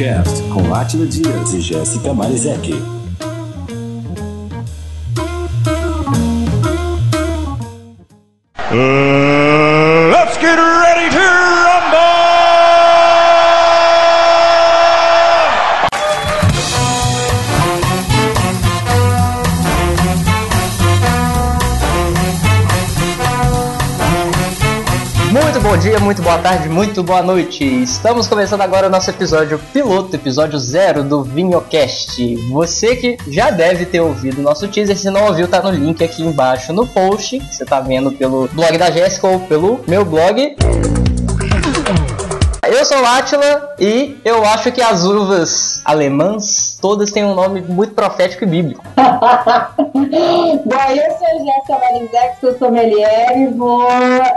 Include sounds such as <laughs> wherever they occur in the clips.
Vinhocast com Átila Dias e Jéssica Marizek. Uh, Muito boa tarde, muito boa noite. Estamos começando agora o nosso episódio piloto, episódio zero do Vinhocast. Você que já deve ter ouvido o nosso teaser, se não ouviu, tá no link aqui embaixo no post. Você tá vendo pelo blog da Jéssica ou pelo meu blog. Eu sou o Átila e eu acho que as uvas alemãs todas têm um nome muito profético e bíblico. <laughs> Bom, eu sou a Jéssica Marizek, sou sommelier e vou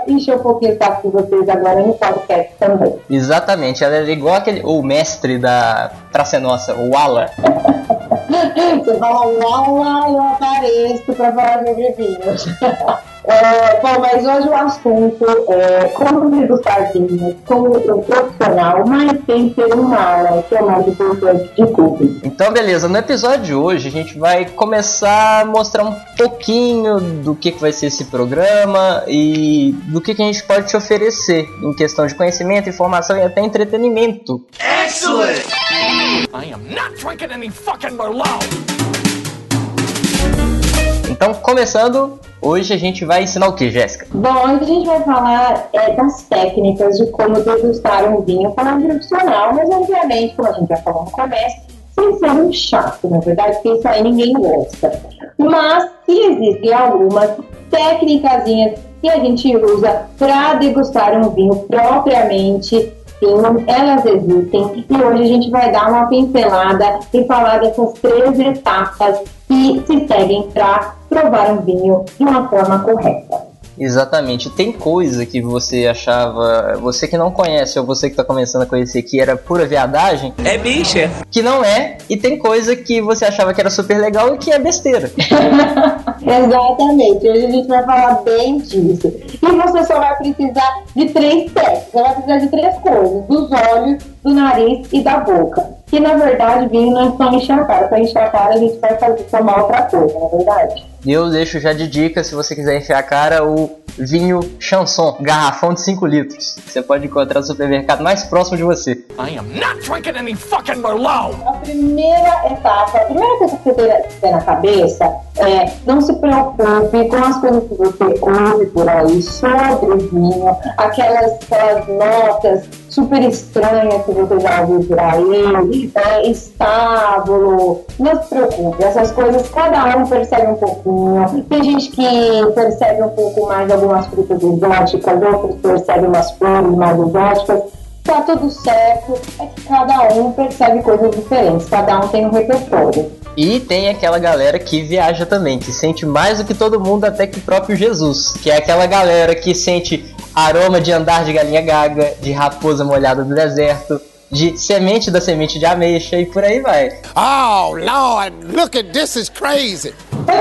encher um pouquinho o saco de vocês agora no podcast também. Exatamente, ela é igual aquele, o mestre da Praça Nossa, o Wala. <laughs> Você fala uau, eu apareço para falar sobre vinhos. <laughs> É, bom, mas hoje o assunto é como degustar vinhos como um profissional, mas sem ser um mala, que é o mais importante de tudo. Então, beleza, no episódio de hoje a gente vai começar a mostrar um pouquinho do que, que vai ser esse programa e do que, que a gente pode te oferecer em questão de conhecimento, informação e até entretenimento. I am not drinking any fucking Merlot! Então, começando, hoje a gente vai ensinar o que, Jéssica? Bom, hoje a gente vai falar é, das técnicas de como degustar um vinho para um profissional, mas obviamente, como a gente já falou no começo, sem ser um chato, na verdade, porque isso aí ninguém gosta. Mas se existem algumas técnicas que a gente usa para degustar um vinho propriamente sim, elas existem e hoje a gente vai dar uma pincelada e falar dessas três etapas que se seguem para provar um vinho de uma forma correta. Exatamente. Tem coisa que você achava, você que não conhece ou você que tá começando a conhecer que era pura viadagem, É bicha. que não é, e tem coisa que você achava que era super legal e que é besteira. <laughs> Exatamente, hoje a gente vai falar bem disso. E você só vai precisar de três técnicas, você vai precisar de três coisas: dos olhos, do nariz e da boca. Que na verdade vinho não é só cara, para encher a cara a gente vai fazer tomar outra coisa, na é verdade. E eu deixo já de dica, se você quiser enfiar a cara, o vinho chanson, garrafão de 5 litros. Você pode encontrar no supermercado mais próximo de você. I am not drinking any fucking Merlot! A primeira etapa, a primeira coisa que você tem na cabeça é não se preocupe com as coisas que você ouve por aí sobre vinho, aquelas, aquelas notas super estranhas que você já ouviu por aí, é, estábulo, não se preocupe, essas coisas cada um percebe um pouquinho. Tem gente que percebe um pouco mais algumas frutas exóticas, outros percebem umas flores mais exóticas. Tá tudo certo, é que cada um percebe coisas diferentes, cada um tem um repertório. E tem aquela galera que viaja também, que sente mais do que todo mundo, até que próprio Jesus. Que é aquela galera que sente aroma de andar de galinha gaga, de raposa molhada do deserto, de semente da semente de ameixa e por aí vai. Oh, Lord, look at this is crazy. <laughs>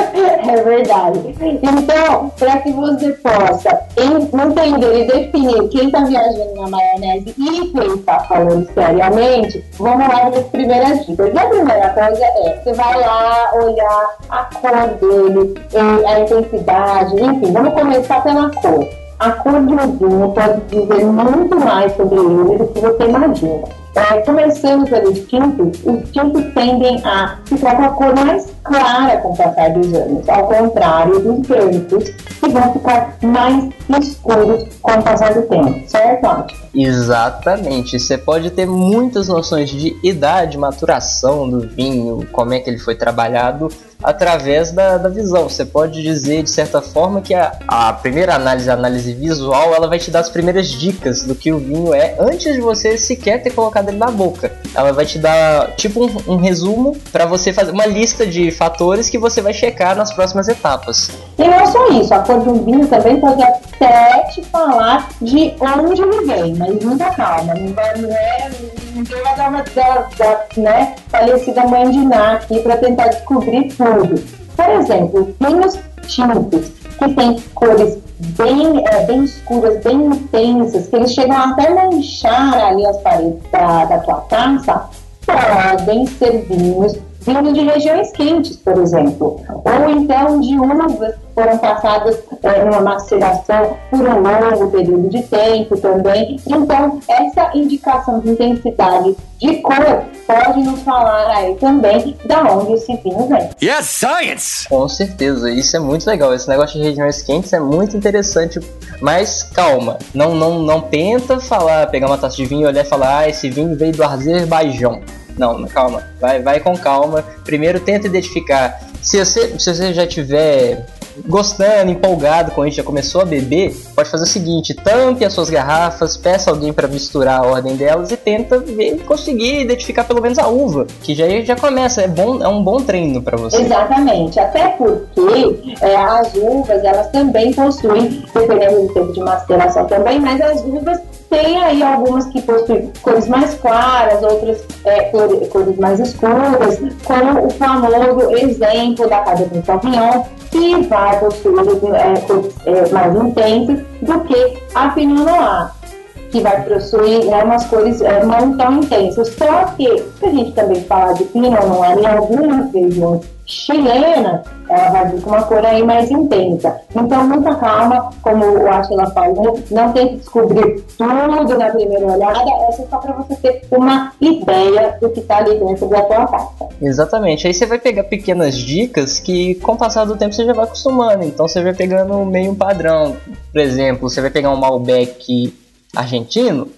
É verdade. Então, para que você possa en- entender e definir quem está viajando na maionese e quem está falando seriamente, vamos lá para as primeiras dicas. E a primeira coisa é, você vai lá olhar a cor dele, e a intensidade, enfim, vamos começar pela cor. A cor de um vinho pode dizer muito mais sobre ele do que você imagina. É, começando pelos tintos, os tintos tendem a ficar com a cor mais clara com o passar dos anos, ao contrário dos brancos, que vão ficar mais escuros com o passar do tempo, certo? Exatamente. Você pode ter muitas noções de idade, maturação do vinho, como é que ele foi trabalhado, através da, da visão. Você pode dizer, de certa forma, que a, a primeira análise, a análise visual, ela vai te dar as primeiras dicas do que o vinho é antes de você sequer ter colocado ele na boca. Ela vai te dar, tipo, um, um resumo para você fazer uma lista de fatores que você vai checar nas próximas etapas. E não é só isso, a cor um vinho também pode até te falar de onde ele vem, mas muita calma, não vai, é, ninguém vai dar uma da, da, né, falecida mãe de Ná aqui para tentar descobrir tudo. Por exemplo, vinhos tintos que têm cores bem, é, bem escuras, bem intensas, que eles chegam até manchar ali as paredes da, da tua taça, podem ser vinhos vindos de regiões quentes, por exemplo, ou então de uvas que foram passadas é, numa maceração por um longo período de tempo também. Então, essa indicação de intensidade de cor pode nos falar aí também da onde esse vinho vem. Yes, science! Com certeza, isso é muito legal. Esse negócio de regiões quentes é muito interessante. Mas calma, não, não, não tenta falar, pegar uma taça de vinho, olhar e falar, ah, esse vinho veio do Azerbaijão. Não, calma, vai, vai com calma. Primeiro tenta identificar. Se você, se você já tiver gostando, empolgado com isso, já começou a beber, pode fazer o seguinte: tampe as suas garrafas, peça alguém para misturar a ordem delas e tenta ver, conseguir identificar pelo menos a uva, que já já começa, é bom, é um bom treino para você. Exatamente, até porque é, as uvas elas também possuem, dependendo do tempo de maceração também, mas as uvas tem aí algumas que possuem cores mais claras, outras é, cores, cores mais escuras, como o famoso exemplo da Cabernet Sauvignon, que vai possuir é, cores é, mais intensas do que a Pinot Noir que vai possuir né, umas cores é, não tão intensas. Só que, se a gente também falar de Pinot Noir em algumas regiões chilena, ela vai vir com uma cor aí mais intensa. Então, muita calma, como o Atila falou, não tem que descobrir tudo na primeira olhada, é só para você ter uma ideia do que está ali dentro da tua carta. Exatamente, aí você vai pegar pequenas dicas que com o passar do tempo você já vai acostumando, então você vai pegando meio padrão. Por exemplo, você vai pegar um Malbec argentino,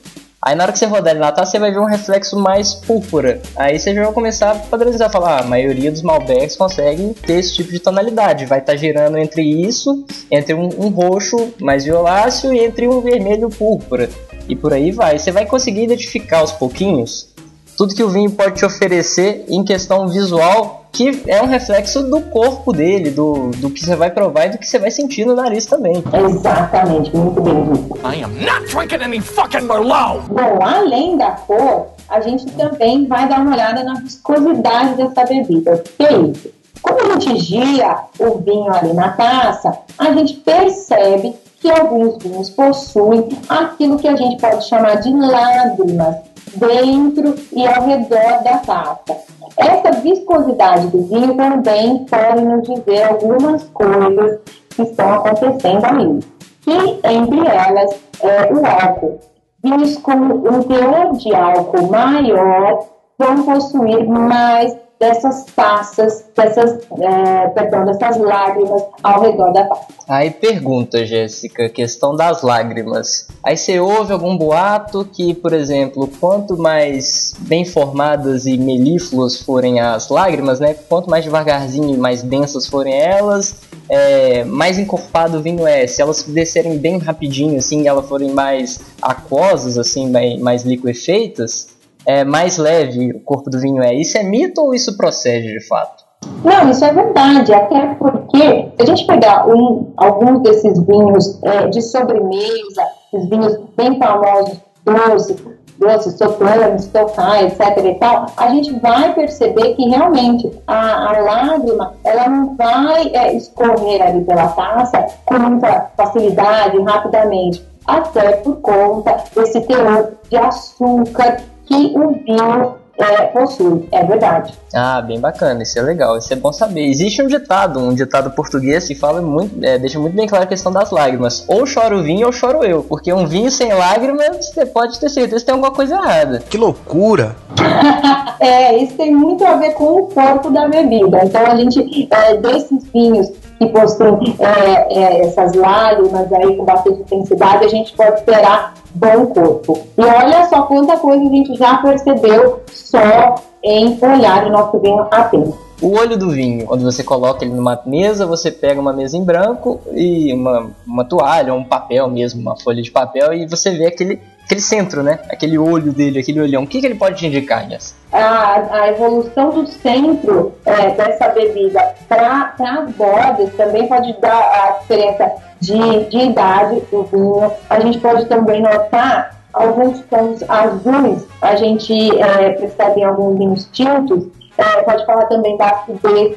Aí na hora que você rodar ele na você vai ver um reflexo mais púrpura. Aí você já vai começar a padronizar, falar, ah, a maioria dos Malbecs consegue ter esse tipo de tonalidade. Vai estar tá girando entre isso, entre um, um, roxo mais violáceo e entre um vermelho púrpura. E por aí vai. Você vai conseguir identificar aos pouquinhos tudo que o vinho pode te oferecer em questão visual que é um reflexo do corpo dele, do, do que você vai provar e do que você vai sentir no nariz também. Exatamente, muito bem dito. I am not drinking any fucking Merlot! Bom, além da cor, a gente também vai dar uma olhada na viscosidade dessa bebida. Que é isso? Quando a gente gira o vinho ali na taça, a gente percebe que alguns vinhos possuem aquilo que a gente pode chamar de lágrimas dentro e ao redor da taça. Essa viscosidade do vinho também pode nos dizer algumas coisas que estão acontecendo ali. Que entre elas é o álcool. Vinhos com um teor de álcool maior vão possuir mais dessas taças, dessas, é, perdão, dessas lágrimas ao redor da taça. Aí pergunta, Jéssica, questão das lágrimas. Aí você ouve algum boato que, por exemplo, quanto mais bem formadas e melífluas forem as lágrimas, né? Quanto mais devagarzinho e mais densas forem elas, é, mais encorpado o vinho é. Se elas descerem bem rapidinho, assim, elas forem mais aquosas, assim, mais, mais liquefeitas, é, mais leve o corpo do vinho é. Isso é mito ou isso procede de fato? Não, isso é verdade, até porque se a gente pegar um, alguns desses vinhos é, de sobremesa, esses vinhos bem famosos, doces, doces, soplanos, tocai, etc e tal, a gente vai perceber que realmente a, a lágrima, ela não vai é, escorrer ali pela taça com muita facilidade, rapidamente, até por conta desse teor de açúcar que o vinho é, possui, é verdade. Ah, bem bacana, isso é legal, isso é bom saber. Existe um ditado, um ditado português que fala muito, é, deixa muito bem claro a questão das lágrimas. Ou chora o vinho ou choro eu, porque um vinho sem lágrimas, você pode ter certeza que tem alguma coisa errada. Que loucura! <laughs> é, isso tem muito a ver com o corpo da bebida. Então a gente, é, desses vinhos que possuem é, é, essas lágrimas aí com bastante intensidade, a gente pode esperar bom corpo. E olha só quanta coisa a gente já percebeu só em olhar o nosso vinho apenas. O olho do vinho, quando você coloca ele numa mesa, você pega uma mesa em branco e uma, uma toalha, um papel mesmo, uma folha de papel, e você vê aquele, aquele centro, né? Aquele olho dele, aquele olhão. O que, que ele pode te indicar, Jess? A, a evolução do centro é, dessa bebida para as bordas também pode dar a diferença de, de idade do vinho. A gente pode também notar alguns tons azuis, a gente é, percebe em alguns vinhos tintos, é, pode falar também da acidez.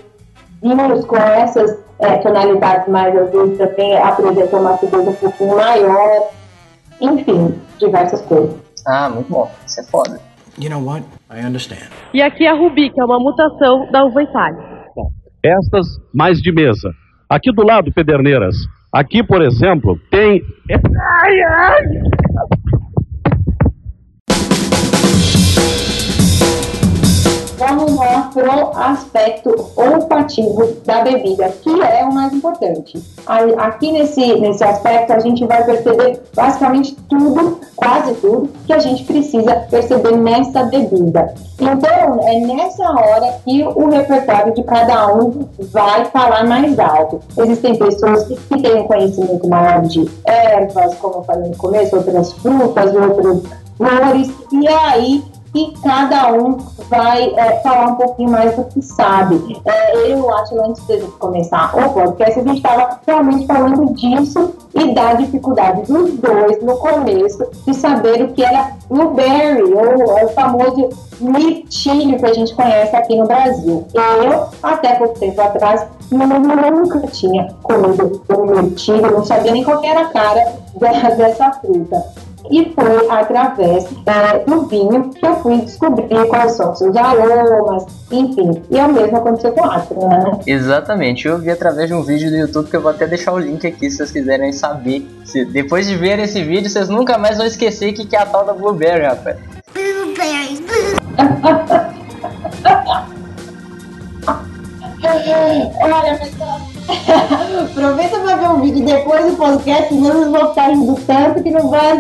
Vinhos com essas é, tonalidades mais azuis também apresentam uma acidez um pouquinho maior, enfim, diversas coisas. Ah, muito bom, isso é foda. You know what? I understand. E aqui a Rubi, que é uma mutação da uva Itália. Estas mais de mesa. Aqui do lado, Pederneiras. Aqui, por exemplo, tem. Ai, ai! Lá pro aspecto olfativo da bebida, que é o mais importante. Aqui nesse, nesse aspecto a gente vai perceber basicamente tudo, quase tudo, que a gente precisa perceber nessa bebida. Então, é nessa hora que o repertório de cada um vai falar mais alto. Existem pessoas que têm um conhecimento maior de ervas, como eu falei no começo, outras frutas, outras flores, e aí que cada um vai é, falar um pouquinho mais do que sabe. É, eu acho, antes de começar o podcast, a gente estava realmente falando disso e da dificuldade dos dois no começo de saber o que era blueberry, ou o famoso mirtilho que a gente conhece aqui no Brasil. Eu, até pouco tempo atrás, nunca tinha comido um mirtilho, não sabia nem qual era a cara dessa fruta e foi através é, do vinho que eu fui descobrir quais são seus aromas, enfim. E é o mesmo aconteceu com a Astra, né? Exatamente, eu vi através de um vídeo do YouTube que eu vou até deixar o link aqui se vocês quiserem saber. Se, depois de ver esse vídeo, vocês nunca mais vão esquecer o que, que é a tal da Blueberry, rapaz. <laughs> Olha, pessoal. <laughs> Aproveita pra ver o vídeo depois do podcast, senão vocês vão ficar rindo tanto que não vai,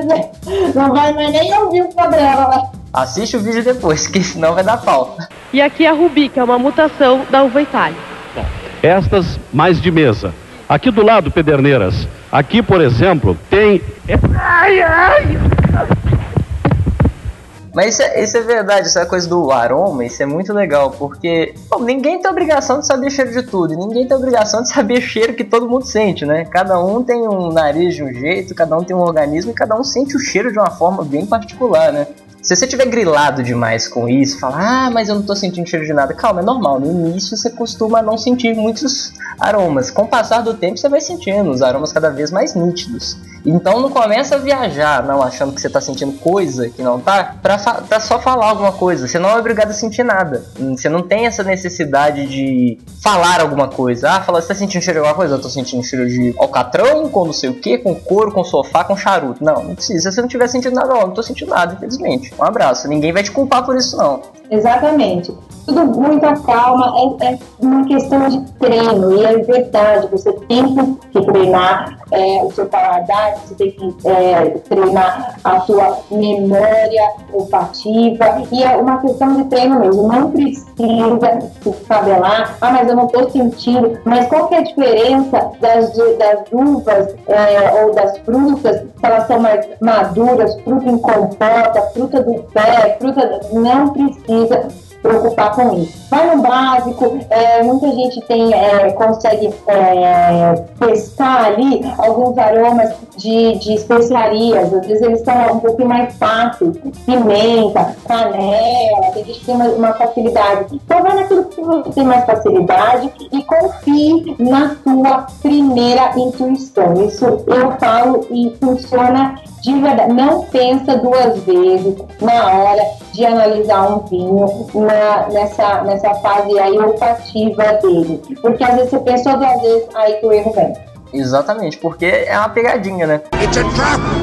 não vai mais nem ouvir o programa. né? Assiste o vídeo depois, que senão vai dar falta. E aqui a Rubi, que é uma mutação da uva Itália. Estas mais de mesa. Aqui do lado, Pederneiras. Aqui, por exemplo, tem. Ai, ai! Mas isso é, isso é verdade, essa coisa do aroma, isso é muito legal, porque pô, ninguém tem obrigação de saber cheiro de tudo, ninguém tem obrigação de <laughs> saber cheiro que todo mundo sente, né? Cada um tem um nariz de um jeito, cada um tem um organismo e cada um sente o cheiro de uma forma bem particular, né? Se você tiver grilado demais com isso, falar, ah, mas eu não tô sentindo cheiro de nada. Calma, é normal. No início você costuma não sentir muitos aromas. Com o passar do tempo você vai sentindo os aromas cada vez mais nítidos. Então não começa a viajar, não achando que você tá sentindo coisa que não tá, pra, pra só falar alguma coisa. Você não é obrigado a sentir nada. Hum, Você não tem essa necessidade de falar alguma coisa. Ah, fala, você tá sentindo cheiro de alguma coisa? Eu tô sentindo cheiro de alcatrão, com não sei o que, com couro, com sofá, com charuto. Não, não precisa. Se você não tiver sentindo nada, não, não tô sentindo nada, infelizmente. Um abraço. Ninguém vai te culpar por isso, não. Exatamente. Tudo muita calma, é, é uma questão de treino, e é verdade, você tem que treinar é, o seu paladar, você tem que é, treinar a sua memória olfativa, e é uma questão de treino mesmo, não precisa se fabelar, ah, mas eu não estou sentindo, mas qual que é a diferença das, das uvas é, ou das frutas, se elas são mais maduras, fruta em compota, fruta do pé, fruta, não precisa preocupar com isso. Vai no básico, é, muita gente tem, é, consegue é, pescar ali alguns aromas de, de especiarias, às vezes eles são um pouquinho mais fáceis, pimenta, canela, tem gente que tem uma, uma facilidade. Então vai naquilo que você tem mais facilidade e confie na sua primeira intuição. Isso eu falo e funciona de verdade. Não pensa duas vezes na hora de analisar um vinho na, nessa, nessa fase aí olfativa dele. Porque às vezes você pensou duas vezes, aí que o erro vem. Exatamente, porque é uma pegadinha, né?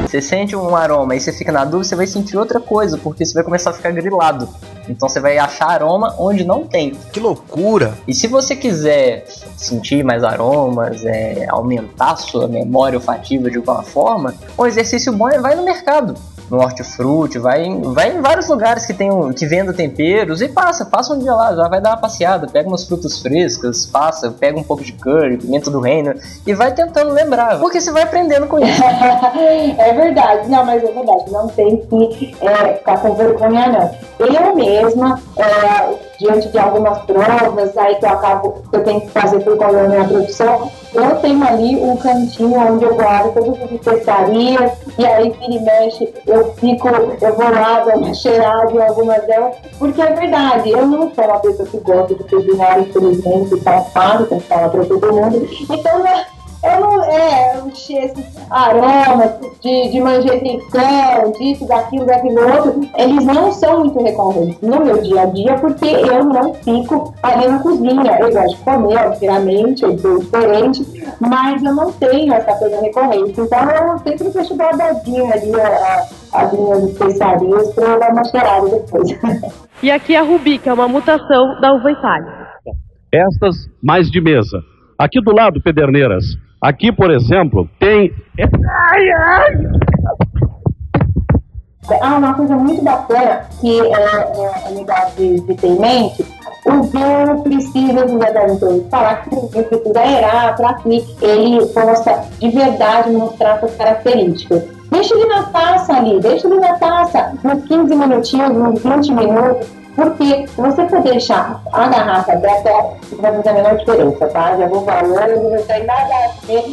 Você sente um aroma e você fica na dúvida, você vai sentir outra coisa, porque você vai começar a ficar grilado. Então você vai achar aroma onde não tem. Que loucura! E se você quiser sentir mais aromas, é, aumentar sua memória olfativa de alguma forma, um exercício bom é vai no mercado. No hortifruti, vai em, vai em vários lugares que tem que vendam temperos e passa, passa um dia lá, já vai dar uma passeada, pega umas frutas frescas, passa, pega um pouco de curry, pimenta do reino e vai tentando lembrar, porque você vai aprendendo com isso. <laughs> é verdade, não, mas é verdade, não tem que é, ficar com vergonha, não. Eu mesma, é, diante de algumas provas aí que eu acabo, que eu tenho que fazer por conta da minha produção, eu tenho ali um cantinho onde eu guardo todas as especiarias, e aí vira e mexe, eu fico, eu vou lá dar uma cheirada em algumas delas, porque é verdade, eu não sou uma pessoa que gosta de cozinhar, infelizmente, safado, como fala pra todo mundo, então né, eu não, é, eu encher esses aromas de, de manjericão, disso, daquilo, daquilo outro, eles não são muito recorrentes no meu dia a dia, porque eu não fico ali na cozinha. Eu gosto de comer, obviamente, eu sou diferente, mas eu não tenho essa coisa recorrente. Então eu sempre deixo guardadinho ali a, as minhas especiarias para eu dar uma cheirada depois. <laughs> E aqui a Rubi, que é uma mutação da uva Itália. Estas mais de mesa. Aqui do lado, Pederneiras. Aqui, por exemplo, tem. Ah, uma coisa muito bacana que é, é, é legal de, de ter em mente, o vinho precisa, ter ouvido falar, que o vinho precisa aerar para que ele possa de verdade mostrar suas características. Deixa ele na taça ali, deixa ele na taça. Uns 15 minutinhos, uns 20 minutos, porque você for deixar a garrafa aberta, vai fazer a menor diferença, tá? Já vou falando, não tem nada a ver,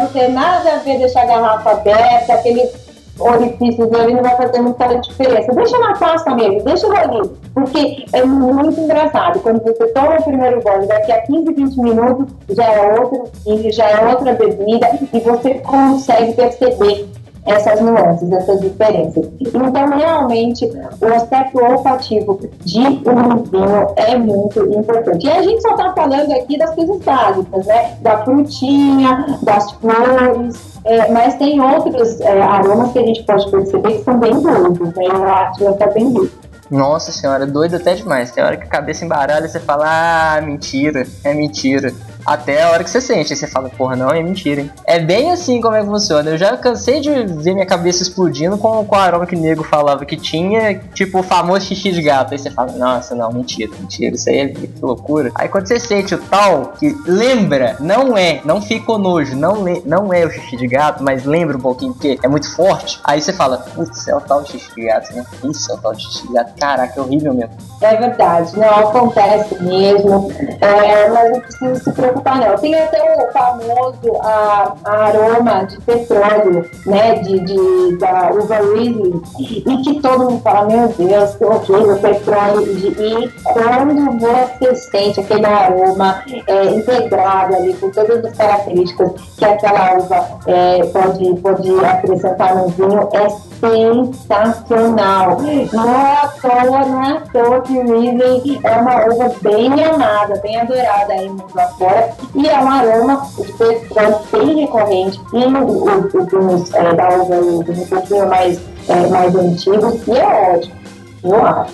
não tem nada a ver deixar a garrafa aberta, aqueles orifícios ali não vai fazer muita diferença. Deixa na taça mesmo, deixa ali, porque é muito engraçado. Quando você toma o primeiro gole, daqui a 15, 20 minutos já é outro vinho, já é outra bebida e você consegue perceber essas nuances, essas diferenças. Então, realmente, o aspecto olfativo de um vinho é muito importante. E a gente só está falando aqui das coisas básicas, né? Da frutinha, das flores, é, mas tem outros é, aromas que a gente pode perceber que são bem doidos, né? O Atlas está bem doido. Nossa senhora, doido até demais. Tem hora que a cabeça embaralha e você fala, ah, mentira, é mentira até a hora que você sente. Aí você fala, porra, não, é mentira, hein? É bem assim como é que funciona. Eu já cansei de ver minha cabeça explodindo com, com o aroma que o nego falava que tinha, tipo o famoso xixi de gato. Aí você fala, nossa, não, mentira, mentira, isso aí é que loucura. Aí quando você sente o tal, que lembra, não é, não fica nojo, não, não é o xixi de gato, mas lembra um pouquinho que é muito forte. Aí você fala, putz, é o tal de xixi de gato, né? Isso é o tal de xixi de gato. Caraca, é horrível mesmo. É verdade, não acontece mesmo. É, mas não precisa se preocupar não. Tem até o famoso a, a aroma de petróleo, né, de, de, da uva Riesling, e que todo mundo fala, meu Deus, que horrível, petróleo. E quando você sente aquele aroma é, integrado ali, com todas as características que aquela uva é, pode, pode acrescentar no vinho, é sensacional. Não é à toa, não é à toa que Riesling é uma uva bem amada, bem adorada aí no mundo afora e é um aroma de petróleo bem recorrente e os é, da uva um pouquinho mais, é, mais antigos e é ótimo.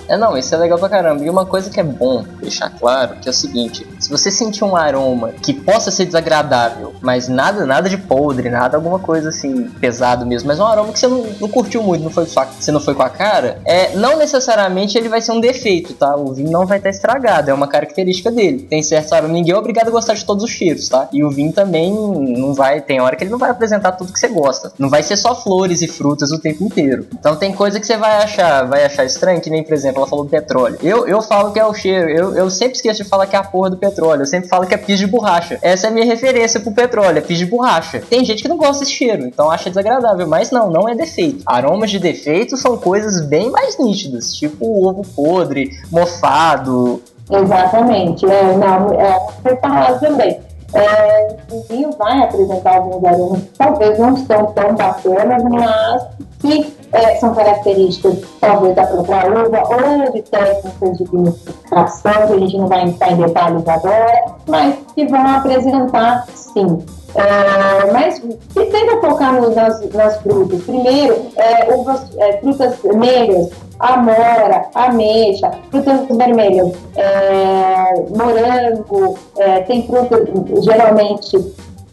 É, não, isso é legal pra caramba. E uma coisa que é bom deixar claro, que é o seguinte, se você sentir um aroma que possa ser desagradável, mas nada, nada de podre, nada alguma coisa assim, pesado mesmo, mas um aroma que você não, não curtiu muito, não foi sua, você não foi com a cara, é, não necessariamente ele vai ser um defeito, tá? O vinho não vai estar estragado, é uma característica dele. Tem certo aroma, ninguém é obrigado a gostar de todos os cheiros, tá? E o vinho também não vai, tem hora que ele não vai apresentar tudo que você gosta. Não vai ser só flores e frutas o tempo inteiro. Então tem coisa que você vai achar, vai achar estranho que nem, por exemplo, ela falou petróleo. Eu, eu falo que é o cheiro, eu, eu sempre esqueço de falar que é a porra do petróleo. Eu sempre falo que é pis de borracha. Essa é a minha referência pro petróleo, é pis de borracha. Tem gente que não gosta desse cheiro, então acha desagradável, mas não, não é defeito. Aromas de defeito são coisas bem mais nítidas, tipo ovo podre, mofado. Exatamente, é, não, é, você falar também. É, o vinho vai apresentar alguns aromas que talvez não são tão bacanas, mas que é, são características talvez da própria uva ou de técnicas de vinificação, que a gente não vai entrar em detalhes agora, mas que vão apresentar sim. É, mas se tenta focar no, nas, nas frutas, primeiro, é, uvas, é, frutas negras, amora, ameixa, frutas vermelhas, é, morango, é, tem frutas geralmente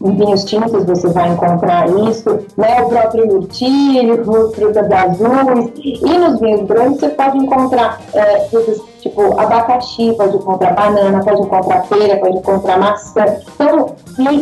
em vinhos tintos você vai encontrar isso, né? o próprio mirtilho, frutas azuis, e nos vinhos brancos você pode encontrar é, frutas tipo abacaxi, pode encontrar banana, pode encontrar pera, pode encontrar maçã. Então,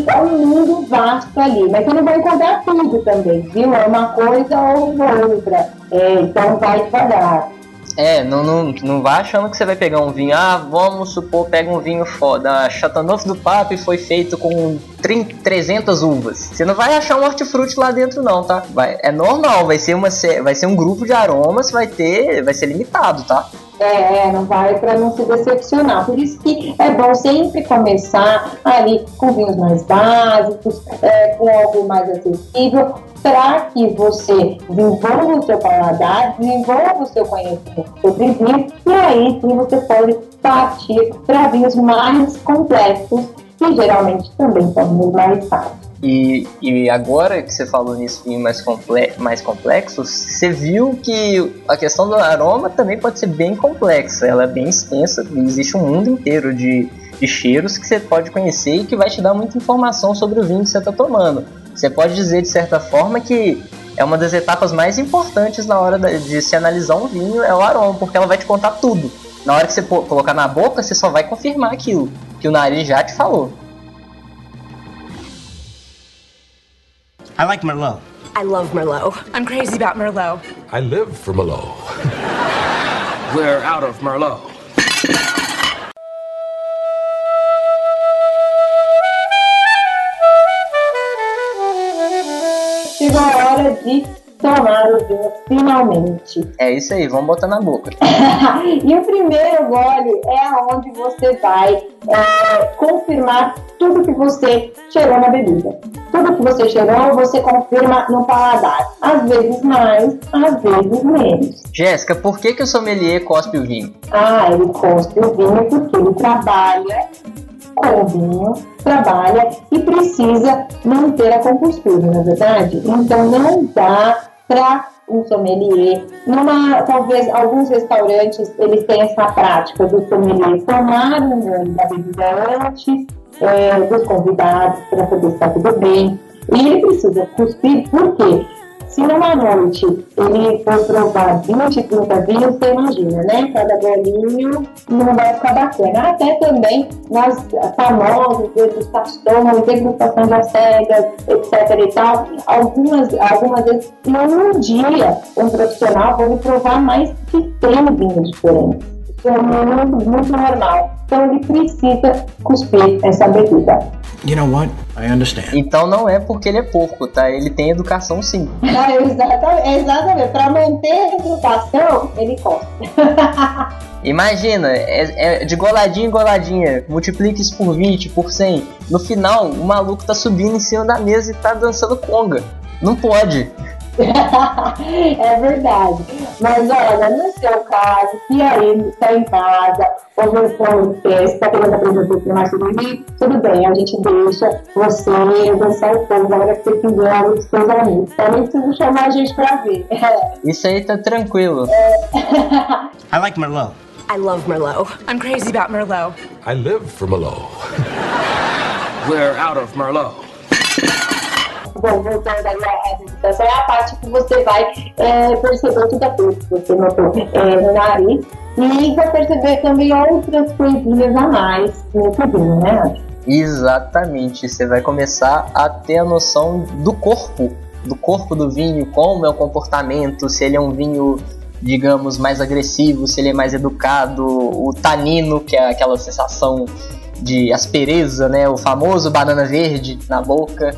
é um mundo vasto ali, mas você não vai encontrar tudo também, viu? É uma coisa ou outra, é, então vai devagar. É, não, não, não vai achando que você vai pegar um vinho. Ah, vamos supor, pega um vinho foda. A Chateauneuf do Pape foi feito com 30, 300 uvas. Você não vai achar um hortifruti lá dentro, não, tá? Vai, é normal, vai ser, uma, vai ser um grupo de aromas, vai ter. Vai ser limitado, tá? É, não vai para não se decepcionar. Por isso que é bom sempre começar ali com vinhos mais básicos, é, com algo mais acessível, para que você desenvolva o seu paladar, desenvolva o seu conhecimento sobre vinho, e aí sim você pode partir para vinhos mais complexos, que geralmente também são mais fáceis. E, e agora que você falou nisso mais, comple mais complexos, você viu que a questão do aroma também pode ser bem complexa, ela é bem extensa, existe um mundo inteiro de, de cheiros que você pode conhecer e que vai te dar muita informação sobre o vinho que você está tomando. Você pode dizer de certa forma que é uma das etapas mais importantes na hora de se analisar um vinho é o aroma, porque ela vai te contar tudo. Na hora que você colocar na boca, você só vai confirmar aquilo que o nariz já te falou. I like Merlot. I love Merlot. I'm crazy about Merlot. I live for Merlot. We're out of Merlot. Chegou a hora de tomar o vinho finalmente. É isso aí, vamos botar na boca. <laughs> e o primeiro gole é onde você vai é, confirmar tudo que você cheirou na bebida. Tudo que você cheirou, você confirma no paladar. Às vezes mais, às vezes menos. Jéssica, por que, que o sommelier cospe o vinho? Ah, ele cospe o vinho porque ele trabalha com o vinho, trabalha e precisa manter a compostura, na é verdade? Então não dá para um sommelier. Numa, talvez alguns restaurantes eles têm essa prática do sommelier tomar um gole da bebida antes é, dos convidados para poder estar tudo bem. E ele precisa cuspir, por quê? Se numa noite ele for provar 20, 30 vinhos, você imagina, né? Cada golinho não vai ficar bacana. Até também nas famosas degustações, degustação das cegas, etc e tal, algumas, algumas vezes, num dia, um profissional vai provar mais de 100 vinhos diferentes. É muito, muito normal. Então ele precisa cuspir essa bebida. You know what? I understand. Então não é porque ele é porco, tá? Ele tem educação sim. É, exatamente, exatamente. Para manter a educação, ele cospe. <laughs> Imagina, é, é, de goladinha em goladinha, multiplique isso por 20, por 100. No final, o maluco tá subindo em cima da mesa e tá dançando conga. Não pode. <laughs> é verdade. Mas olha, no seu caso, se aí está em casa, ou você está querendo aprender um mais sobre mim, tudo bem, a gente deixa você dançar o povo na hora que você quiser com seus amigos. Também precisa chamar a gente para ver. <laughs> Isso aí tá tranquilo. I like Merlot. I love Merlot. I'm crazy about Merlot. I live for Merlot. We're out of Merlot. Bom, voltando agora à meditação, é a parte que você vai é, perceber tudo aquilo que você notou é, no nariz e vai perceber também outras coisinhas a mais no vinho, né? Exatamente, você vai começar a ter a noção do corpo, do corpo do vinho, como é o comportamento, se ele é um vinho digamos, mais agressivo, se ele é mais educado, o tanino, que é aquela sensação de aspereza, né? O famoso banana verde na boca.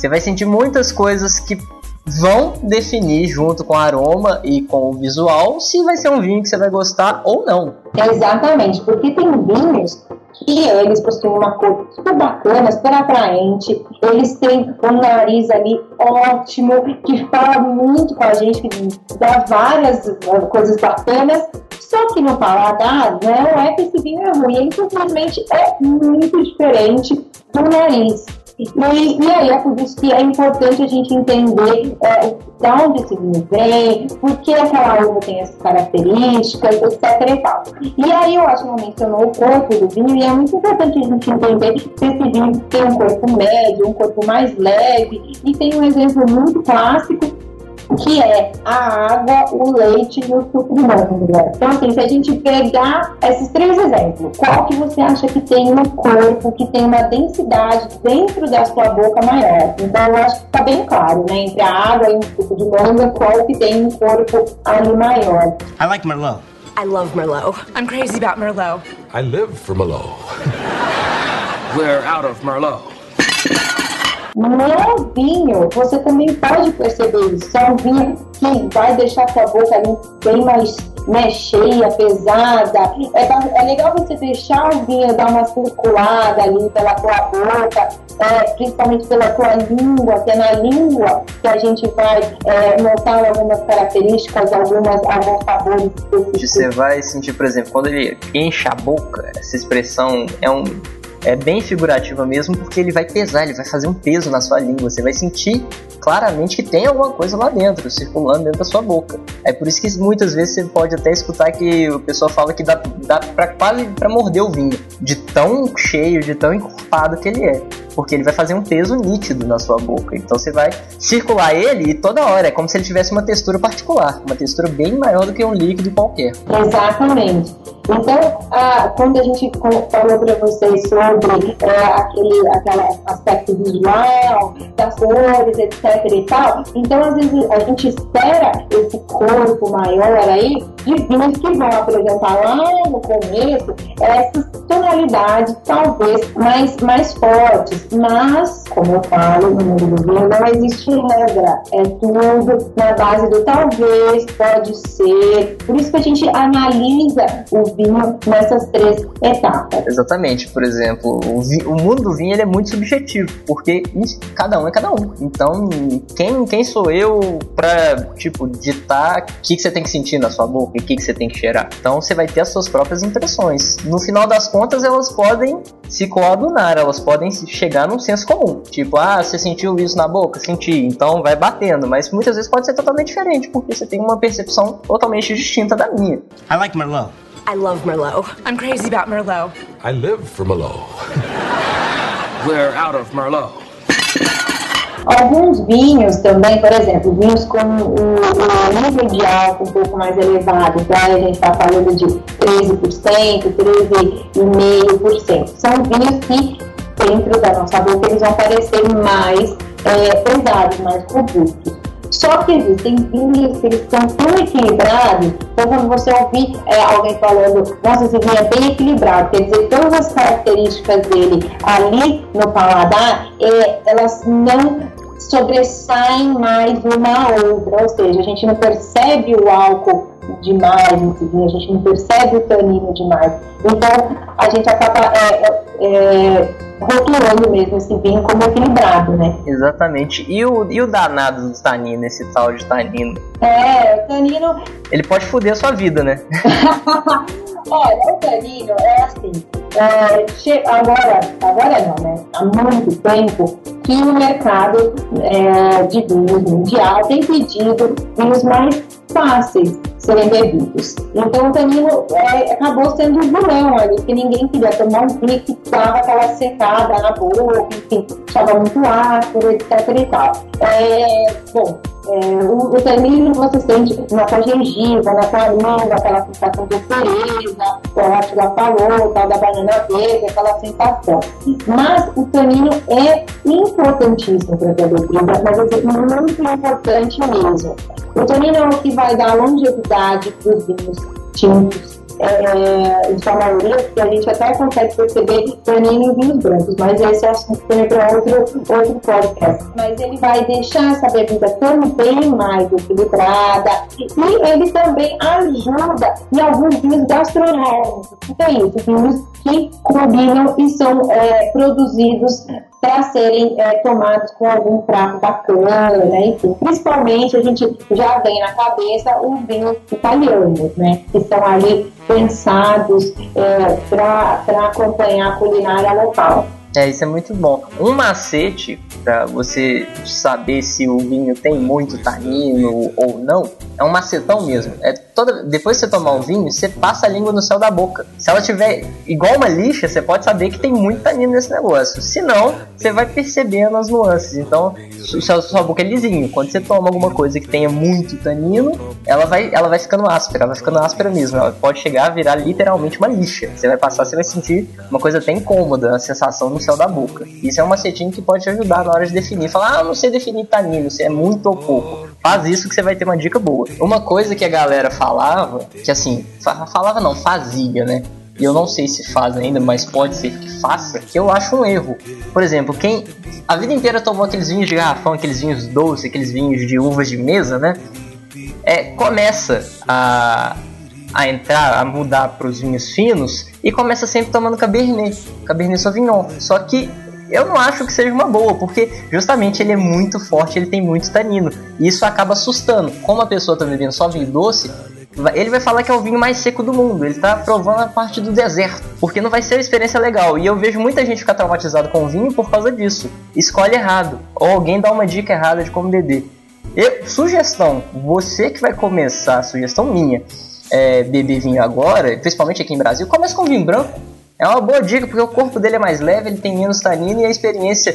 Você vai sentir muitas coisas que vão definir junto com o aroma e com o visual se vai ser um vinho que você vai gostar ou não. Exatamente, porque tem vinhos que eles possuem uma cor super bacana, super atraente, eles têm um nariz ali ótimo, que fala muito com a gente, que dá várias uh, coisas bacanas, só que no paladar não é que esse vinho é ruim, ele simplesmente é muito diferente do nariz. E, e aí é por isso que é importante a gente entender é, de onde esse vinho vem, por que aquela uva tem essas características, etc. E, tal. e aí que mencionou o corpo do vinho e é muito importante a gente entender se esse vinho tem um corpo médio, um corpo mais leve. E tem um exemplo muito clássico que é a água, o leite e o suco de manga. Então, assim, se a gente pegar esses três exemplos, qual que você acha que tem no corpo, que tem uma densidade dentro da sua boca maior? Então, eu acho que está bem claro, né? Entre a água e o suco de manga, qual que tem um corpo ali maior. I like Merlot. I love Merlot. I'm crazy about Merlot. I live for Merlot. <laughs> We're out of Merlot. No vinho, você também pode perceber isso. É um vinho que vai deixar sua boca ali bem mais né, cheia, pesada. É, é legal você deixar o vinho dar uma circulada ali pela tua boca, é, principalmente pela tua língua, que é na língua que a gente vai é, notar algumas características, algumas, alguns sabores específicos. Você vai sentir, por exemplo, quando ele enche a boca, essa expressão é um é bem figurativa mesmo, porque ele vai pesar, ele vai fazer um peso na sua língua. Você vai sentir claramente que tem alguma coisa lá dentro, circulando dentro da sua boca. É por isso que muitas vezes você pode até escutar que o pessoal fala que dá, dá pra, quase para morder o vinho, de tão cheio, de tão encorpado que ele é. Porque ele vai fazer um peso nítido na sua boca. Então você vai circular ele e toda hora. É como se ele tivesse uma textura particular, uma textura bem maior do que um líquido qualquer. Exatamente. Então, ah, quando a gente falou para vocês sobre é, aquele, aquele aspecto visual, das cores, etc e tal, então às vezes a gente espera esse corpo maior aí de vinhos que vão apresentar lá no começo essas tonalidades talvez mais, mais fortes, mas, como eu falo no mundo do vinho, não existe regra, é tudo na base do talvez, pode ser, por isso que a gente analisa o vinho nessas três etapas. Exatamente, por exemplo, o, vi, o mundo do vinho ele é muito subjetivo, porque cada um é cada um. Então, quem, quem sou eu pra, tipo, ditar o que, que você tem que sentir na sua boca o que, que você tem que cheirar? Então, você vai ter as suas próprias impressões. No final das contas, elas podem se coadunar, elas podem chegar num senso comum. Tipo, ah, você sentiu isso na boca? Senti, então vai batendo. Mas muitas vezes pode ser totalmente diferente, porque você tem uma percepção totalmente distinta da minha. I like Merlot. I love Merlot. I'm crazy about Merlot. I live for Merlot. We're out of Merlot. Alguns vinhos também, por exemplo, vinhos com o, o nível de álcool um pouco mais elevado, então a gente está falando de 13%, 13,5%. São vinhos que dentro da nossa boca eles vão parecer mais é, pesados, mais robustos. Só que existem vinhos que eles são tão equilibrados, então quando você ouvir é, alguém falando, nossa, esse vinho é bem equilibrado, quer dizer, todas as características dele ali no paladar, é, elas não sobressaem mais uma a outra, ou seja, a gente não percebe o álcool demais nesse vinho, a gente não percebe o tanino demais. Então, a gente acaba é, é, rotulando mesmo esse vinho como equilibrado, né? Exatamente. E o, e o danado do tanino, esse tal de tanino? É, o tanino... Ele pode foder a sua vida, né? <laughs> <laughs> Olha, o tanino é assim, é, agora, agora não, né? Há muito tempo que o mercado é, de vinhos mundial tem pedido vinhos mais fáceis serem bebidos. Então o tanino é, acabou sendo um vilão ali, que ninguém queria tomar um vinho que dava aquela secada na boca, enfim, estava muito ácido, etc e tal. É, bom, é, o, o tanino você sente na sua gengiva, na sua língua, aquela sensação de cereza, o Átila falou, tal da banana verde, aquela sensação. Mas o tanino é importantíssimo para a bebida, mas é muito importante mesmo. O tanino é o que vai dar longevidade para os vinhos tintos é, sua maioria, que a gente até consegue perceber tanino em vinhos brancos, mas esse é assunto também para outro, outro podcast. Mas ele vai deixar essa bebida também mais equilibrada e ele também ajuda em alguns vinhos gastronômicos. O que é isso? Vinhos que combinam e são é, produzidos para serem é, tomados com algum prato bacana, né? Enfim, principalmente a gente já vem na cabeça os vinhos italianos, né? Que são ali pensados é, para acompanhar a culinária local. É, isso é muito bom. Um macete para você saber se o vinho tem muito tanino ou não, é um macetão mesmo. É toda, depois que você tomar um vinho, você passa a língua no céu da boca. Se ela tiver igual uma lixa, você pode saber que tem muito tanino nesse negócio. Se não, você vai percebendo as nuances. Então, sua, sua boca é lisinho. Quando você toma alguma coisa que tenha muito tanino, ela vai, ela vai ficando áspera, ela vai ficando áspera mesmo. Ela pode chegar a virar literalmente uma lixa. Você vai passar, você vai sentir uma coisa até incômoda, a sensação no céu da boca. Isso é um macetinho que pode te ajudar na hora de definir. Falar, ah, não sei definir tanino, se é muito ou pouco. Faz isso que você vai ter uma dica boa. Uma coisa que a galera falava, que assim, falava não, fazia, né? E eu não sei se faz ainda, mas pode ser que faça, que eu acho um erro. Por exemplo, quem a vida inteira tomou aqueles vinhos de garrafão, aqueles vinhos doces, aqueles vinhos de uvas de mesa, né? É, começa a, a entrar, a mudar para os vinhos finos e começa sempre tomando Cabernet, Cabernet Sauvignon. Só que eu não acho que seja uma boa, porque justamente ele é muito forte, ele tem muito tanino. E isso acaba assustando. Como a pessoa está bebendo só vinho doce, ele vai falar que é o vinho mais seco do mundo. Ele está provando a parte do deserto, porque não vai ser uma experiência legal. E eu vejo muita gente ficar traumatizado com o vinho por causa disso. Escolhe errado, ou alguém dá uma dica errada de como beber. Eu, sugestão, você que vai começar, sugestão minha, é, beber vinho agora, principalmente aqui em Brasil, comece com vinho branco. É uma boa dica, porque o corpo dele é mais leve, ele tem menos tanino e a experiência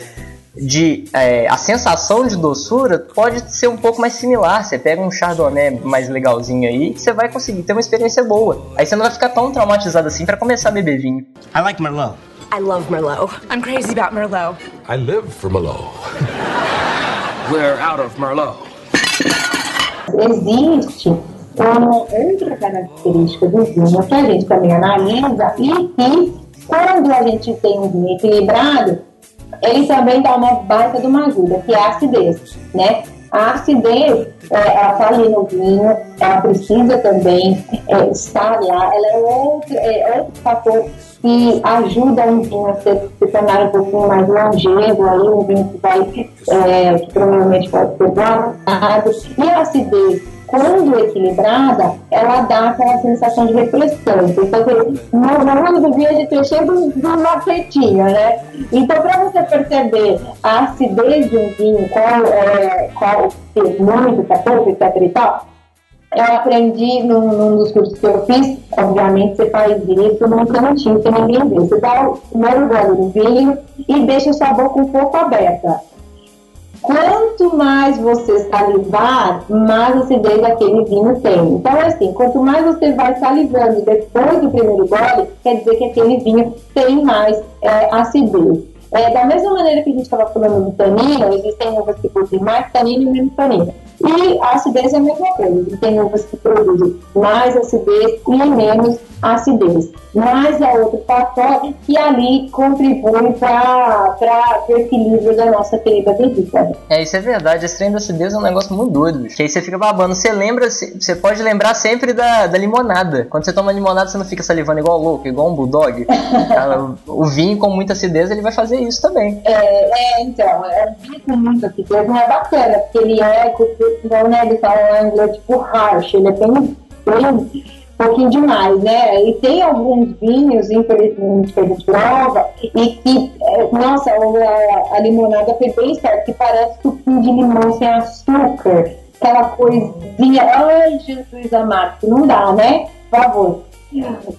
de. É, a sensação de doçura pode ser um pouco mais similar. Você pega um chardonnay mais legalzinho aí, você vai conseguir ter uma experiência boa. Aí você não vai ficar tão traumatizado assim para começar a beber vinho. I like Merlot. I love Merlot. I'm crazy about Merlot. I live for Merlot. We're out of Merlot. Existe uma outra característica do vinho que a gente também analisa e que quando a gente tem um vinho equilibrado, ele também dá uma baita de uma ajuda, que é a acidez, né? A acidez, é, ela está ali no vinho, ela precisa também é, estar lá, ela é outro, é outro fator que ajuda um vinho a se, se tornar um pouquinho mais longevo, aí um vinho que vai, é, que provavelmente pode ser guardado. E a acidez quando equilibrada, ela dá aquela sensação de refrescante. Então, no, no mundo do vinho, a gente é cheio de, de uma fetinha, né? Então, para você perceber a acidez de um vinho, qual, é, qual é muito, tá pouco, etc e tal, eu aprendi num, num, dos cursos que eu fiz, obviamente você faz isso num cantinho que ninguém vê. Você dá o primeiro gole do vinho e deixa sua boca um pouco aberta. Quanto mais você salivar, mais acidez aquele vinho tem. Então, é assim, quanto mais você vai salivando depois do primeiro gole, quer dizer que aquele vinho tem mais é, acidez. É, da mesma maneira que a gente estava falando do tanino, existem uvas que produzem mais tanino e menos tanino. E a acidez é a mesma coisa. Tem uvas que produzem mais acidez e menos acidez. Mas é outro fator que ali contribui para o equilíbrio da nossa querida bebida. É, isso é verdade. Esse trem da acidez é um negócio muito doido. Que aí você fica babando. Você lembra, você pode lembrar sempre da, da limonada. Quando você toma limonada, você não fica salivando igual louco, igual um bulldog. <laughs> o vinho com muita acidez, ele vai fazer isso também. É, é então, é, o vinho com muita acidez não é bacana, porque ele é, como né, ele fala em inglês, tipo harsh, ele é bem, bem pouquinho demais, né? E tem alguns vinhos, infelizmente, que a gente prova, e que, é, nossa, a, a limonada foi bem certa, que parece suquinho de limão sem açúcar, aquela coisinha, ai Jesus amado, não dá, né? Por favor.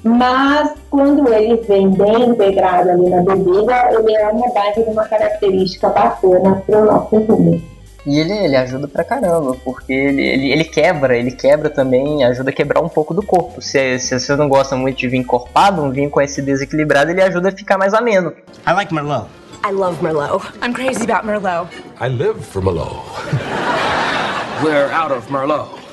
Mas quando ele vem bem integrado ali na bebida, ele é uma base de uma característica bacana para o nosso vinho. E ele, ele ajuda pra caramba, porque ele, ele, ele, quebra, ele quebra também, ajuda a quebrar um pouco do corpo. Se, se você não gosta muito de vinho encorpado, um vinho com esse desequilibrado, ele ajuda a ficar mais ameno. I like Merlot. I love Merlot. I'm crazy about Merlot. I live for Merlot. We're out of Merlot.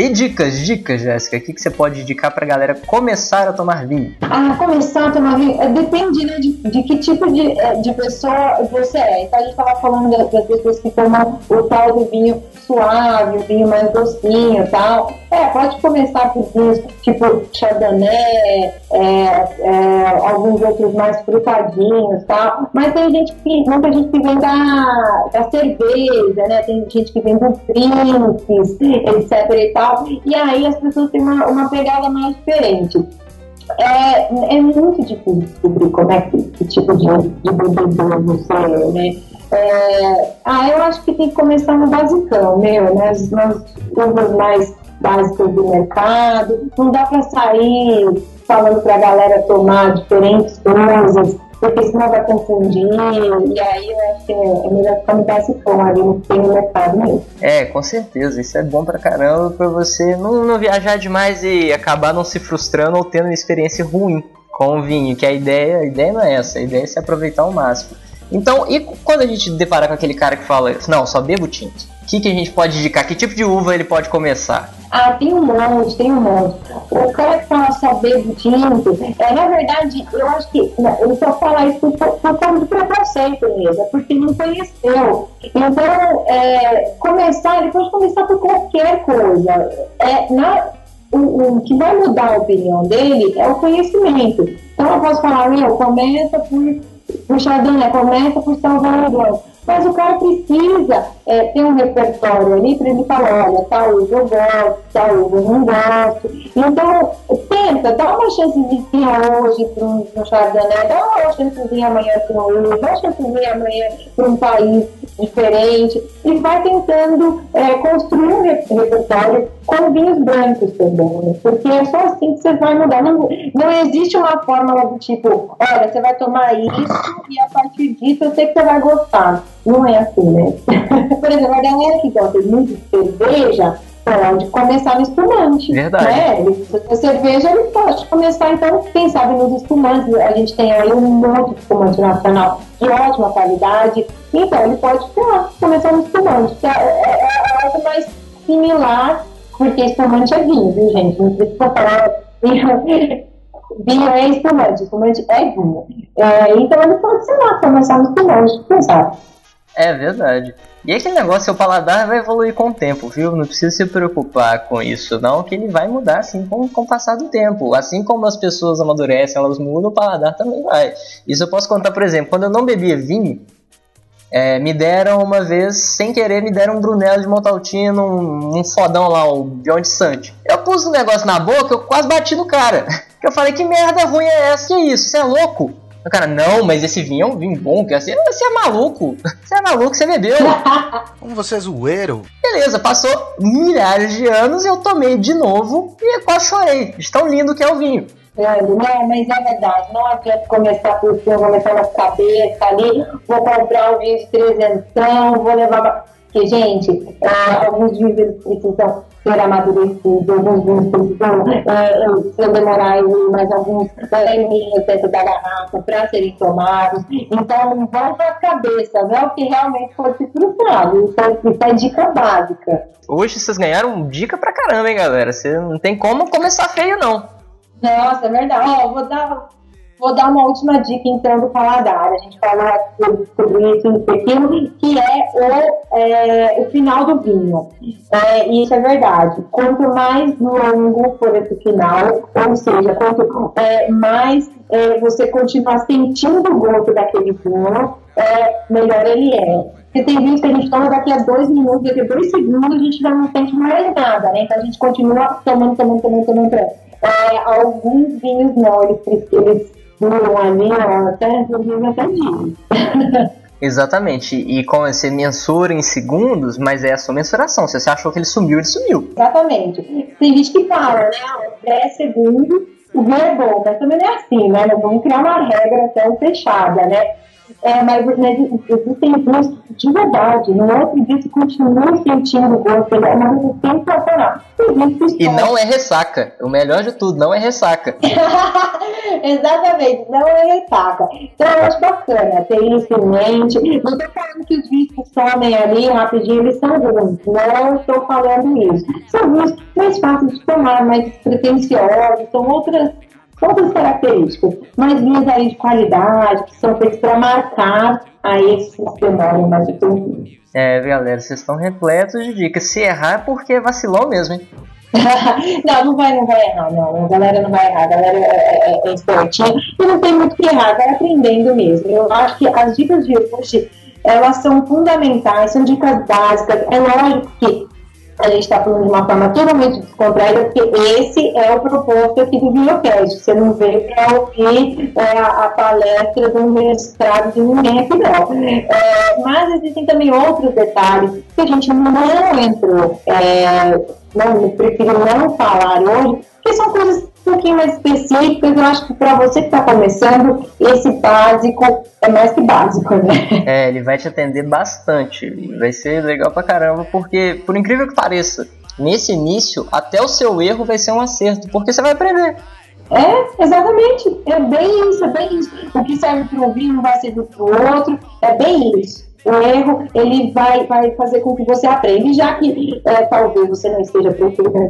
E dicas, dicas, Jéssica, o que, que você pode indicar pra galera começar a tomar vinho? Ah, começar a tomar vinho, é, depende né, de, de que tipo de, é, de pessoa você é. Então a gente tava falando das pessoas que tomam o tal do vinho suave, o vinho mais docinho e tal. É, pode começar por vinhos tipo Chardonnay, é, é, alguns outros mais frutadinhos e tal. Mas tem gente que, muita gente que vem da, da cerveja, né? Tem gente que vem do drinks, etc e tal. E aí as pessoas têm uma, uma pegada mais diferente. É, é muito difícil descobrir como é que, que tipo de, de bebedor você é, né? É, ah, eu acho que tem que começar no basicão, meu, né? Nas, nas uvas mais básicas do mercado. Não dá para sair falando para a galera tomar diferentes coisas, porque senão vai confundir. E aí eu acho que é, é melhor ficar no basicão ali no tem mercado mesmo. É, com certeza. Isso é bom pra caramba pra você não, não viajar demais e acabar não se frustrando ou tendo uma experiência ruim com o vinho, que a ideia, a ideia não é essa, a ideia é se aproveitar ao máximo. Então, e quando a gente deparar com aquele cara que fala, não, só bebo tinto? O que, que a gente pode indicar? Que tipo de uva ele pode começar? Ah, tem um monte, tem um monte. O cara que fala só bebo tinto, é, na verdade, eu acho que não, ele só fala isso por, por conta do preconceito mesmo, é porque não conheceu. Então, é, começar, ele pode começar por qualquer coisa. É, na, o, o, que vai mudar a opinião dele é o conhecimento. Então eu posso falar, meu, começa por, por Chardonnay, começa por Salvador. Mas o cara precisa é, ter um repertório ali para ele falar, olha, tal eu gosto, tal eu não gosto. Então, tenta, dá uma chancezinha hoje para um, Chardonnay, dá uma chancezinha amanhã para um uva, dá uma chancezinha amanhã para um país diferente e vai tentando é, construir um repertório com vinhos brancos também, né? porque é só assim que você vai mudar. Não, não existe uma fórmula do tipo, olha, você vai tomar isso e a partir disso eu sei que você vai gostar. Não é assim, né? <laughs> Por exemplo, a galera que gosta muito de cerveja pode começar no espumante. Verdade. Né? A cerveja ele pode começar, então, quem sabe nos espumantes. A gente tem aí um monte de espumante nacional de ótima qualidade. Então, ele pode lá, começar no espumante, que é, é, é algo mais similar, porque espumante é vinho, viu, gente? Não precisa falar. Vinho é espumante, espumante é vinho. É, então, ele pode, sei lá, começar no espumante, sabe? É verdade. E aquele negócio, seu paladar vai evoluir com o tempo, viu? Não precisa se preocupar com isso, não, que ele vai mudar assim com, com o passar do tempo. Assim como as pessoas amadurecem, elas mudam, o paladar também vai. Isso eu posso contar, por exemplo, quando eu não bebia vinho, é, me deram uma vez, sem querer, me deram um Brunello de Montaltino, um, um fodão lá, o Beyond Sante. Eu pus um negócio na boca, eu quase bati no cara. <laughs> Eu falei, que merda ruim é essa? Que isso? Você é louco? O cara, não, mas esse vinho é um vinho bom, que assim, você é maluco. <laughs> Você é maluco, você bebeu. <laughs> Como você é zoeiro. Beleza, passou milhares de anos e eu tomei de novo e quase chorei. De tão lindo que é o vinho. Não, mas é verdade, não adianta começar por cima, começar na cabeça ali, vou comprar um vinho de trezentão, vou levar. Porque, gente, é, alguns vinhos precisam ser amadurecidos, alguns vinhos precisam, é, se eu demorar aí mais alguns aninhos dentro da garrafa para serem tomados. Então, não vão a cabeça, não é o que realmente pode se frustrado. Isso é, isso é dica básica. Hoje vocês ganharam dica pra caramba, hein, galera? Você não tem como começar feio, não. Nossa, é verdade. Ó, vou dar Vou dar uma última dica então do paladar. A gente falou sobre isso no pequeno, que é o, é, o final do vinho. É, e isso é verdade. Quanto mais longo for esse final, ou seja, quanto é, mais é, você continuar sentindo o gosto daquele vinho, é, melhor ele é. Porque tem vinhos que a gente toma daqui a dois minutos, daqui a dois segundos, a gente já não sente mais nada, né? Então a gente continua tomando, tomando, tomando, tomando. É, alguns vinhos não, eles, eles duram ali até, até dias. <laughs> Exatamente, e como você mensura em segundos, mas é a sua mensuração. Se você achou que ele sumiu, ele sumiu. Exatamente. Tem gente que fala, né? 10 segundos, o vinho é bom, mas também não é assim, né? Nós vamos criar uma regra até fechada, né? É, mas, mas existem gostos de verdade. No outro dia você continua sentindo gosto, ele é uma sensacional. E não é ressaca. O melhor de tudo, não é ressaca. <laughs> Exatamente, não é ressaca. Então eu acho bacana ter isso em mente. Não estou falando que os que somem ali rapidinho, eles são ruins. Não estou falando isso. São vinhos mais fáceis de tomar, mais pretensiosos, são outras outras características, mas vinhos aí de qualidade, que são feitos para marcar aí esses demoram mais de. É, galera, vocês estão repletos de dicas. Se errar é porque vacilou mesmo, hein? <laughs> não, não vai, não vai errar, não. A galera não vai errar, a galera é, é, é espertinha e não tem muito que errar, vai aprendendo mesmo. Eu acho que as dicas de hoje, elas são fundamentais, são dicas básicas. É lógico que a gente está falando de uma forma totalmente descontraída, porque esse é o propósito aqui do Biocast. Você não veio para ouvir é, a, palestra do mestrado de ninguém aqui, não. É, mas existem também outros detalhes que a gente não entrou, é, não, prefiro não falar hoje, que são coisas um pouquinho mais específicas. Eu acho que para você que está começando, esse básico é mais que básico, né? É, ele vai te atender bastante. Vai ser legal pra caramba, porque, por incrível que pareça, nesse início, até o seu erro vai ser um acerto, porque você vai aprender. É, exatamente. É bem isso, é bem isso. O que serve para um vinho não vai servir para o outro. É bem isso o erro ele vai, vai fazer com que você aprenda. E já que é, talvez você não esteja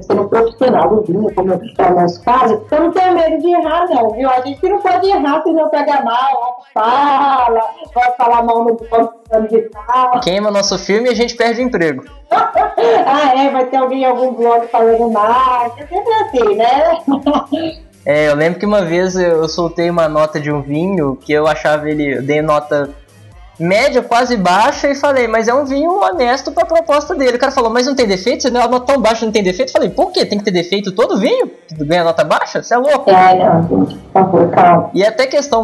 sendo profissional do vinho, como é o nosso caso, então não tenha medo de errar, não, viu? A gente não pode errar se não pega mal, fala, vai falar mal no plano de tal. Queima nosso filme e a gente perde o emprego. <laughs> ah, é, vai ter alguém em algum blog falando mal, é sempre assim, né? <laughs> É, eu lembro que uma vez eu soltei uma nota de um vinho que eu achava ele. Eu dei nota média, quase baixa, e falei, mas é um vinho honesto pra proposta dele. O cara falou, mas não tem defeito? Você não é uma nota tão baixa, não tem defeito? Eu falei, por quê? Tem que ter defeito todo vinho? Ganha nota baixa? Você é louco? É, não, por favor, calma. E até questão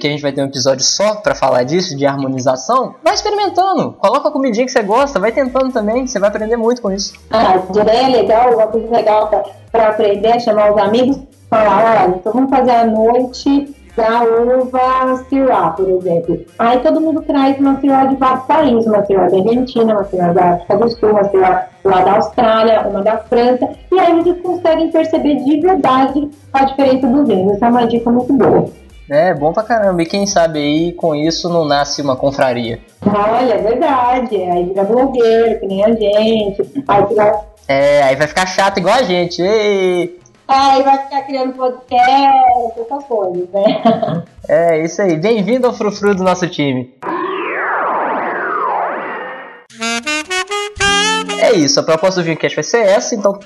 que a gente vai ter um episódio só pra falar disso, de harmonização, vai experimentando. Coloca a comidinha que você gosta, vai tentando também, você vai aprender muito com isso. Ah, é legal, uma coisa legal pra aprender, chamar os amigos, falar, olha, então vamos fazer a noite da uva Syrah, por exemplo. Aí todo mundo traz uma Syrah de vários países, uma Syrah da Argentina, uma Syrah da África do Sul, uma Syrah lá da Austrália, uma da França, e aí vocês conseguem perceber de verdade a diferença dos vinhos. Essa é uma dica muito boa. É, bom pra caramba. E quem sabe aí com isso não nasce uma confraria. Olha, é verdade. Aí vira blogueiro, que nem a gente. Aí vira... É, aí vai ficar chato igual a gente. Ei! Aí vai ficar criando podcast, essas coisas, né? É, isso aí. Bem-vindo ao Frufru do nosso time. É isso, a proposta do Dreamcast vai ser essa, então,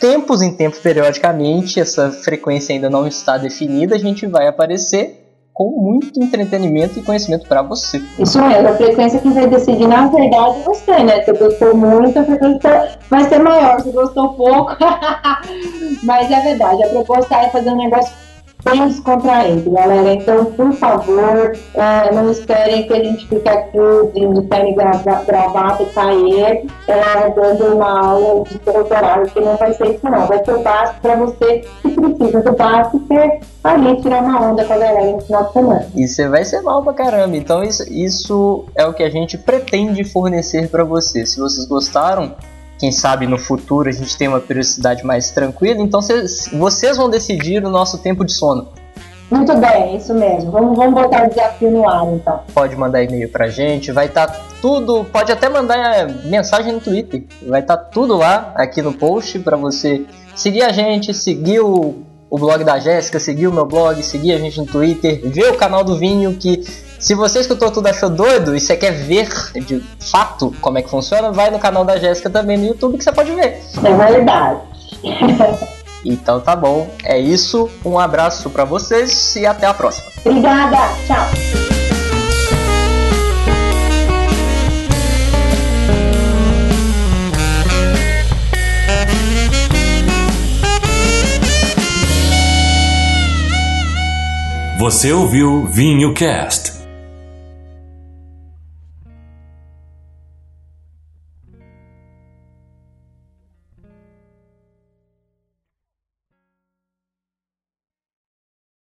tempos em tempos, periodicamente, essa frequência ainda não está definida, a gente vai aparecer com muito entretenimento e conhecimento para você. Isso mesmo, a frequência que vai decidir, na verdade, é você, né? Se gostou muito, a frequência vai ser maior. Se gostou pouco, <laughs> mas é verdade, a proposta é fazer um negócio bem descontraído, galera. Então, por favor, é, não esperem que a gente fique aqui de pele gravata e cair é, dando uma aula de doutorado, que não vai ser isso não. Vai ser o básico para você que precisa do básico, que é ali tirar uma onda com a galera no final de semana. E você vai ser mal pra caramba. Então, isso, isso é o que a gente pretende fornecer para você. Se vocês gostaram, quem sabe no futuro a gente tem uma periodicidade mais tranquila. Então cês, vocês vão decidir o nosso tempo de sono. Muito bem, isso mesmo. Vamos, vamos botar o desafio no ar então. Pode mandar e-mail pra gente, vai estar tá tudo. Pode até mandar é, mensagem no Twitter. Vai estar tá tudo lá aqui no post para você seguir a gente, seguir o, o blog da Jéssica, seguir o meu blog, seguir a gente no Twitter, ver o canal do Vinho que se você escutou tudo achou doido e você quer ver de fato como é que funciona, vai no canal da Jéssica também no YouTube que você pode ver. É verdade. <laughs> então tá bom. É isso. Um abraço para vocês e até a próxima. Obrigada. Tchau. Você ouviu Vinho Cast.